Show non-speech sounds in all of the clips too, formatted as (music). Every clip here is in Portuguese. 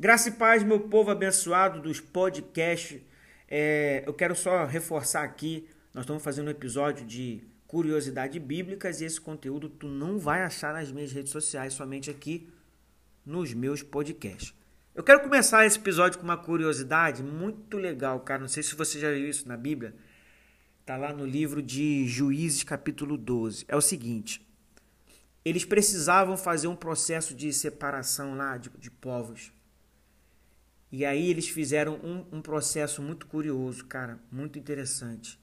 Graça e paz, meu povo abençoado dos podcasts. É, eu quero só reforçar aqui, nós estamos fazendo um episódio de curiosidades bíblicas e esse conteúdo tu não vai achar nas minhas redes sociais, somente aqui nos meus podcasts. Eu quero começar esse episódio com uma curiosidade muito legal, cara. Não sei se você já viu isso na Bíblia. Tá lá no livro de Juízes, capítulo 12. É o seguinte: eles precisavam fazer um processo de separação lá de, de povos. E aí eles fizeram um, um processo muito curioso, cara, muito interessante.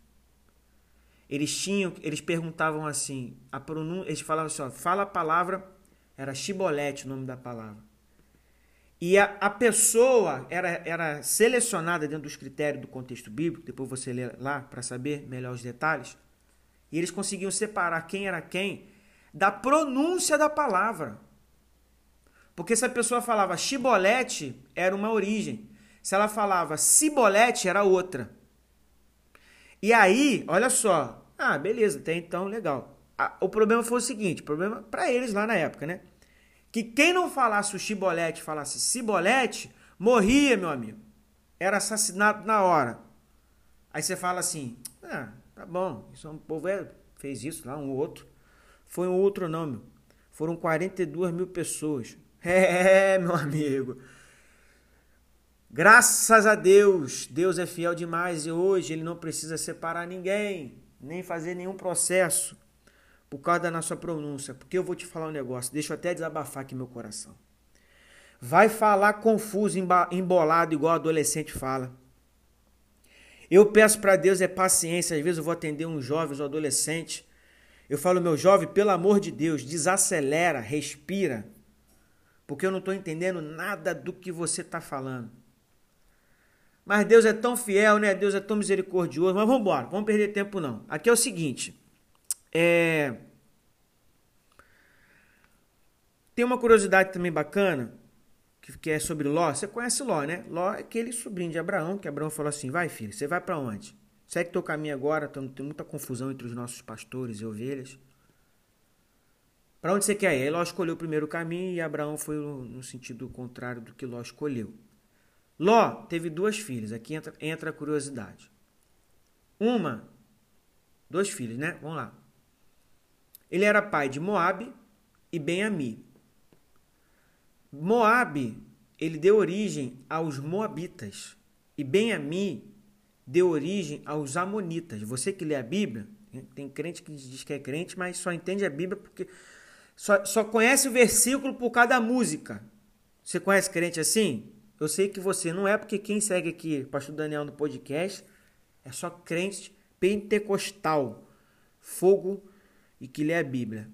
Eles tinham, eles perguntavam assim, a pronúncia, eles falavam assim, ó, fala a palavra, era chibolete o nome da palavra. E a, a pessoa era, era selecionada dentro dos critérios do contexto bíblico, depois você lê lá para saber melhor os detalhes, e eles conseguiam separar quem era quem da pronúncia da palavra. Porque se a pessoa falava chibolete, era uma origem. Se ela falava cibolete, era outra. E aí, olha só. Ah, beleza, até então legal. O problema foi o seguinte, problema para eles lá na época, né? Que quem não falasse o chibolete, falasse cibolete, morria, meu amigo. Era assassinado na hora. Aí você fala assim, ah, tá bom, isso é um povo é, fez isso lá, um outro. Foi um outro não, meu. Foram 42 mil pessoas. (laughs) É, meu amigo. Graças a Deus, Deus é fiel demais e hoje Ele não precisa separar ninguém, nem fazer nenhum processo por causa da nossa pronúncia. Porque eu vou te falar um negócio, deixa eu até desabafar aqui meu coração. Vai falar confuso, embolado, igual adolescente fala. Eu peço para Deus é paciência. Às vezes eu vou atender um jovem, um adolescente. Eu falo, meu jovem, pelo amor de Deus, desacelera, respira porque eu não estou entendendo nada do que você está falando. Mas Deus é tão fiel, né? Deus é tão misericordioso. Mas vamos embora, vamos perder tempo não. Aqui é o seguinte, é... tem uma curiosidade também bacana, que é sobre Ló. Você conhece Ló, né? Ló é aquele sobrinho de Abraão, que Abraão falou assim, vai filho, você vai para onde? Segue teu caminho agora, tem muita confusão entre os nossos pastores e ovelhas. Para onde você quer ir? Aí Ló escolheu o primeiro caminho e Abraão foi no sentido contrário do que Ló escolheu. Ló teve duas filhas, aqui entra, entra a curiosidade. Uma, dois filhos, né? Vamos lá. Ele era pai de Moabe e Ben-Ami. Moabe, ele deu origem aos Moabitas. E Ben-Ami deu origem aos Amonitas. Você que lê a Bíblia, tem crente que diz que é crente, mas só entende a Bíblia porque só, só conhece o versículo por causa da música. Você conhece crente assim? Eu sei que você não é, porque quem segue aqui, Pastor Daniel no podcast, é só crente pentecostal, fogo e que lê a Bíblia.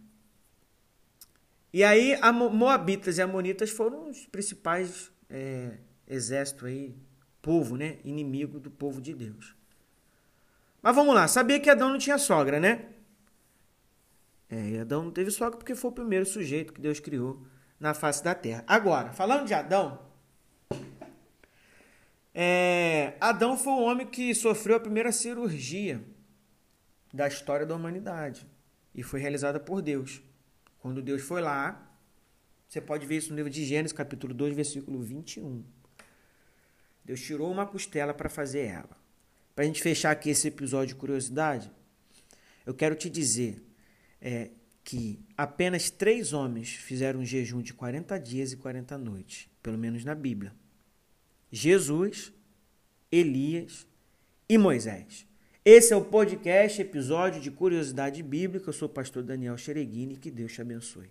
E aí, a Moabitas e Amonitas foram os principais é, exércitos aí, povo, né? Inimigo do povo de Deus. Mas vamos lá, sabia que Adão não tinha sogra, né? É, Adão não teve sogra porque foi o primeiro sujeito que Deus criou na face da terra. Agora, falando de Adão, é, Adão foi o homem que sofreu a primeira cirurgia da história da humanidade e foi realizada por Deus. Quando Deus foi lá, você pode ver isso no livro de Gênesis, capítulo 2, versículo 21. Deus tirou uma costela para fazer ela. Para a gente fechar aqui esse episódio de curiosidade, eu quero te dizer é que apenas três homens fizeram um jejum de 40 dias e 40 noites, pelo menos na Bíblia: Jesus, Elias e Moisés. Esse é o podcast, episódio de Curiosidade Bíblica. Eu sou o pastor Daniel Xereguini. Que Deus te abençoe.